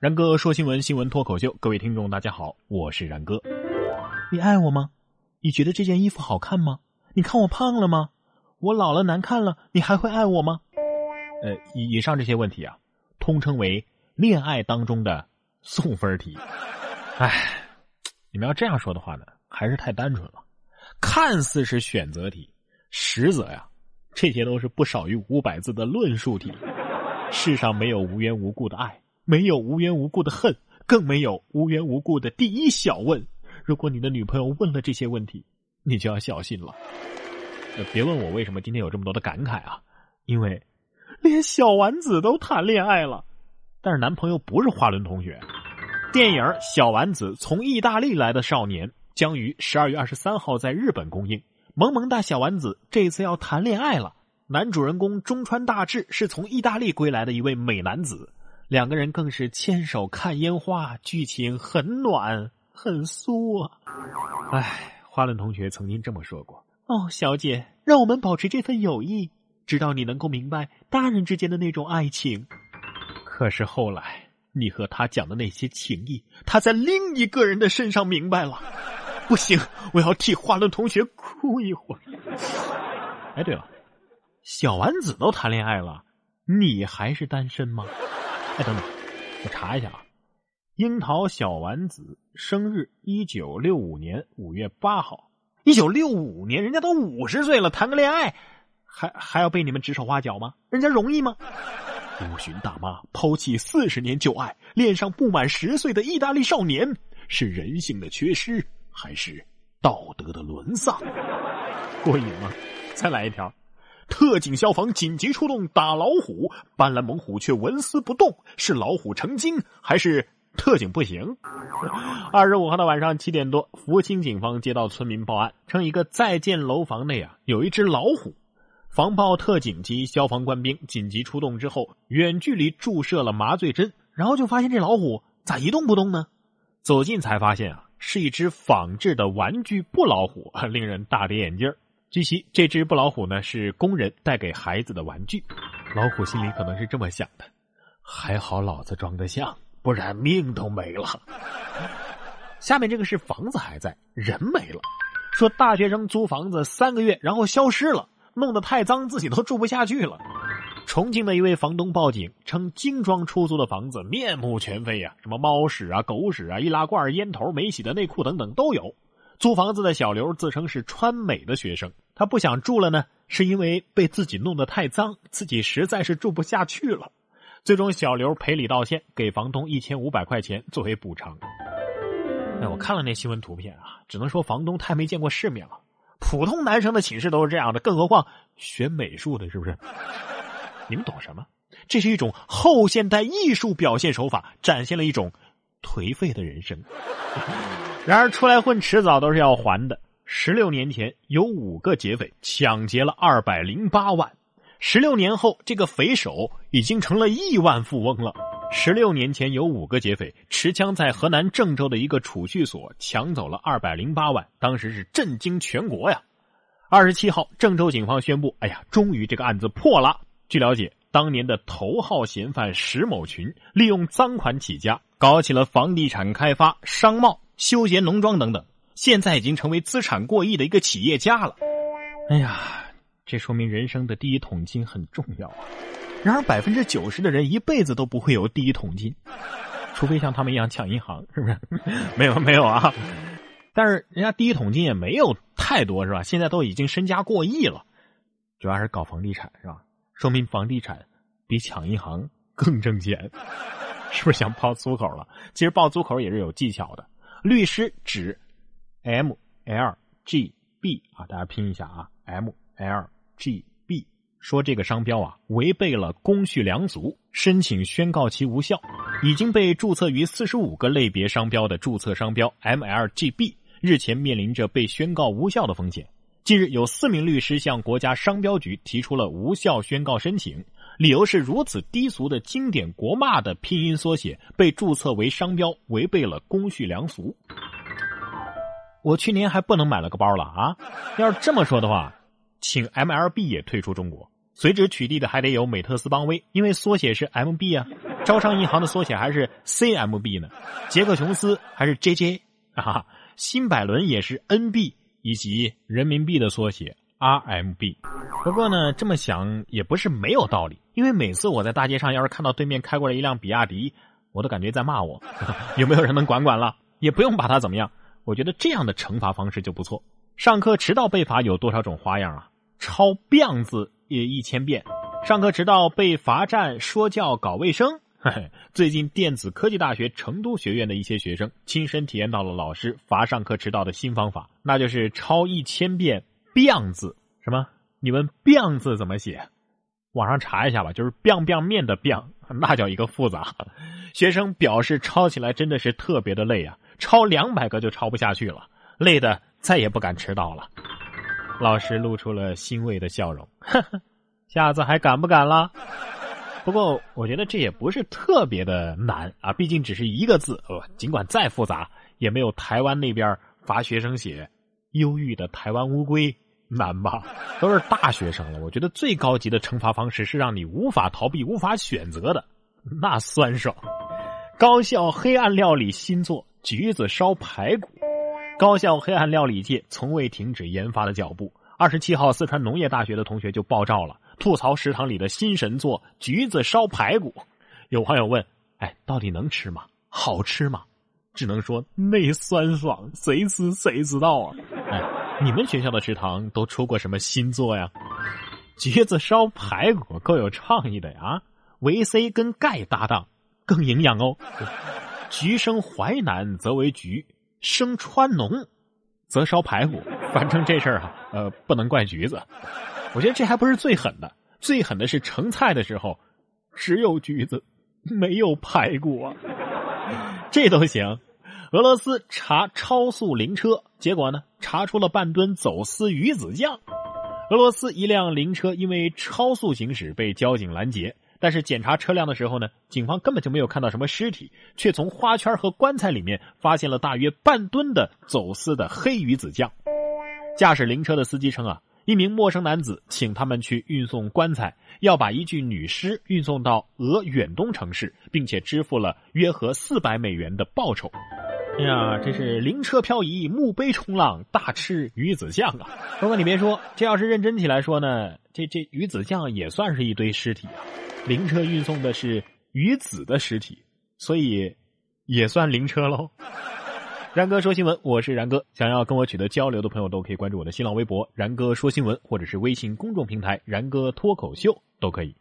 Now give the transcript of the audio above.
然哥说新闻，新闻脱口秀，各位听众大家好，我是然哥。你爱我吗？你觉得这件衣服好看吗？你看我胖了吗？我老了难看了，你还会爱我吗？呃，以以上这些问题啊，通称为恋爱当中的送分题。哎，你们要这样说的话呢，还是太单纯了。看似是选择题，实则呀，这些都是不少于五百字的论述题。世上没有无缘无故的爱。没有无缘无故的恨，更没有无缘无故的第一小问。如果你的女朋友问了这些问题，你就要小心了。别问我为什么今天有这么多的感慨啊，因为连小丸子都谈恋爱了，但是男朋友不是花轮同学。电影《小丸子从意大利来的少年》将于十二月二十三号在日本公映。萌萌哒小丸子这次要谈恋爱了，男主人公中川大志是从意大利归来的一位美男子。两个人更是牵手看烟花，剧情很暖很酥啊！哎，花轮同学曾经这么说过：“哦，小姐，让我们保持这份友谊，直到你能够明白大人之间的那种爱情。”可是后来，你和他讲的那些情谊，他在另一个人的身上明白了。不行，我要替花轮同学哭一会儿。哎，对了，小丸子都谈恋爱了，你还是单身吗？哎，等等，我查一下啊。樱桃小丸子生日一九六五年五月八号，一九六五年，人家都五十岁了，谈个恋爱，还还要被你们指手画脚吗？人家容易吗？五旬大妈抛弃四十年旧爱，恋上不满十岁的意大利少年，是人性的缺失，还是道德的沦丧？过瘾吗？再来一条。特警消防紧急出动打老虎，斑斓猛虎却纹丝不动，是老虎成精还是特警不行？二十五号的晚上七点多，福清警方接到村民报案，称一个在建楼房内啊有一只老虎。防暴特警及消防官兵紧急出动之后，远距离注射了麻醉针，然后就发现这老虎咋一动不动呢？走近才发现啊，是一只仿制的玩具布老虎，令人大跌眼镜据悉，这只布老虎呢是工人带给孩子的玩具。老虎心里可能是这么想的：还好老子装得像，不然命都没了。下面这个是房子还在，人没了。说大学生租房子三个月，然后消失了，弄得太脏，自己都住不下去了。重庆的一位房东报警称，精装出租的房子面目全非呀，什么猫屎啊、狗屎啊、易拉罐、烟头、没洗的内裤等等都有。租房子的小刘自称是川美的学生，他不想住了呢，是因为被自己弄得太脏，自己实在是住不下去了。最终，小刘赔礼道歉，给房东一千五百块钱作为补偿。哎，我看了那新闻图片啊，只能说房东太没见过世面了。普通男生的寝室都是这样的，更何况学美术的，是不是？你们懂什么？这是一种后现代艺术表现手法，展现了一种颓废的人生。然而，出来混迟早都是要还的。十六年前，有五个劫匪抢劫了二百零八万；十六年后，这个匪首已经成了亿万富翁了。十六年前，有五个劫匪持枪在河南郑州的一个储蓄所抢走了二百零八万，当时是震惊全国呀。二十七号，郑州警方宣布：“哎呀，终于这个案子破了。”据了解，当年的头号嫌犯石某群利用赃款起家，搞起了房地产开发、商贸。休闲农庄等等，现在已经成为资产过亿的一个企业家了。哎呀，这说明人生的第一桶金很重要啊！然而，百分之九十的人一辈子都不会有第一桶金，除非像他们一样抢银行，是不是？没有，没有啊！但是人家第一桶金也没有太多，是吧？现在都已经身家过亿了，主要是搞房地产，是吧？说明房地产比抢银行更挣钱，是不是想爆粗口了？其实爆粗口也是有技巧的。律师指，M L G B 啊，大家拼一下啊，M L G B 说这个商标啊违背了公序良俗，申请宣告其无效。已经被注册于四十五个类别商标的注册商标 M L G B 日前面临着被宣告无效的风险。近日，有四名律师向国家商标局提出了无效宣告申请。理由是如此低俗的经典国骂的拼音缩写被注册为商标，违背了公序良俗。我去年还不能买了个包了啊！要是这么说的话，请 MLB 也退出中国，随之取缔的还得有美特斯邦威，因为缩写是 MB 啊。招商银行的缩写还是 CMB 呢。杰克琼斯还是 JJ 啊。新百伦也是 NB，以及人民币的缩写 RMB。不过呢，这么想也不是没有道理，因为每次我在大街上要是看到对面开过来一辆比亚迪，我都感觉在骂我。有没有人能管管了？也不用把他怎么样。我觉得这样的惩罚方式就不错。上课迟到被罚有多少种花样啊？抄“病”字也一千遍。上课迟到被罚站说教搞卫生。最近电子科技大学成都学院的一些学生亲身体验到了老师罚上课迟到的新方法，那就是抄一千遍“病”字。什么？你问“病”字怎么写？网上查一下吧，就是 “biang bang 面”的 “biang”，那叫一个复杂。学生表示抄起来真的是特别的累啊。抄两百个就抄不下去了，累的再也不敢迟到了。老师露出了欣慰的笑容，呵呵，下次还敢不敢了？不过我觉得这也不是特别的难啊，毕竟只是一个字，呃，尽管再复杂，也没有台湾那边罚学生写“忧郁的台湾乌龟”难吧？都是大学生了，我觉得最高级的惩罚方式是让你无法逃避、无法选择的，那酸爽。高校黑暗料理新作。橘子烧排骨，高校黑暗料理界从未停止研发的脚步。二十七号，四川农业大学的同学就爆照了，吐槽食堂里的新神作橘子烧排骨。有网友问：“哎，到底能吃吗？好吃吗？”只能说那酸爽，谁吃谁知道啊！你们学校的食堂都出过什么新作呀？橘子烧排骨够有创意的呀！维 C 跟钙搭档，更营养哦。橘生淮南则为橘，生川农则烧排骨。反正这事儿啊，呃，不能怪橘子。我觉得这还不是最狠的，最狠的是盛菜的时候只有橘子，没有排骨啊。这都行。俄罗斯查超速灵车，结果呢，查出了半吨走私鱼子酱。俄罗斯一辆灵车因为超速行驶被交警拦截。但是检查车辆的时候呢，警方根本就没有看到什么尸体，却从花圈和棺材里面发现了大约半吨的走私的黑鱼子酱。驾驶灵车的司机称啊，一名陌生男子请他们去运送棺材，要把一具女尸运送到俄远东城市，并且支付了约合四百美元的报酬。哎呀，这是灵车漂移，墓碑冲浪，大吃鱼子酱啊！不过你别说，这要是认真起来说呢，这这鱼子酱也算是一堆尸体啊。灵车运送的是鱼子的尸体，所以也算灵车喽。然哥说新闻，我是然哥。想要跟我取得交流的朋友，都可以关注我的新浪微博“然哥说新闻”或者是微信公众平台“然哥脱口秀”都可以。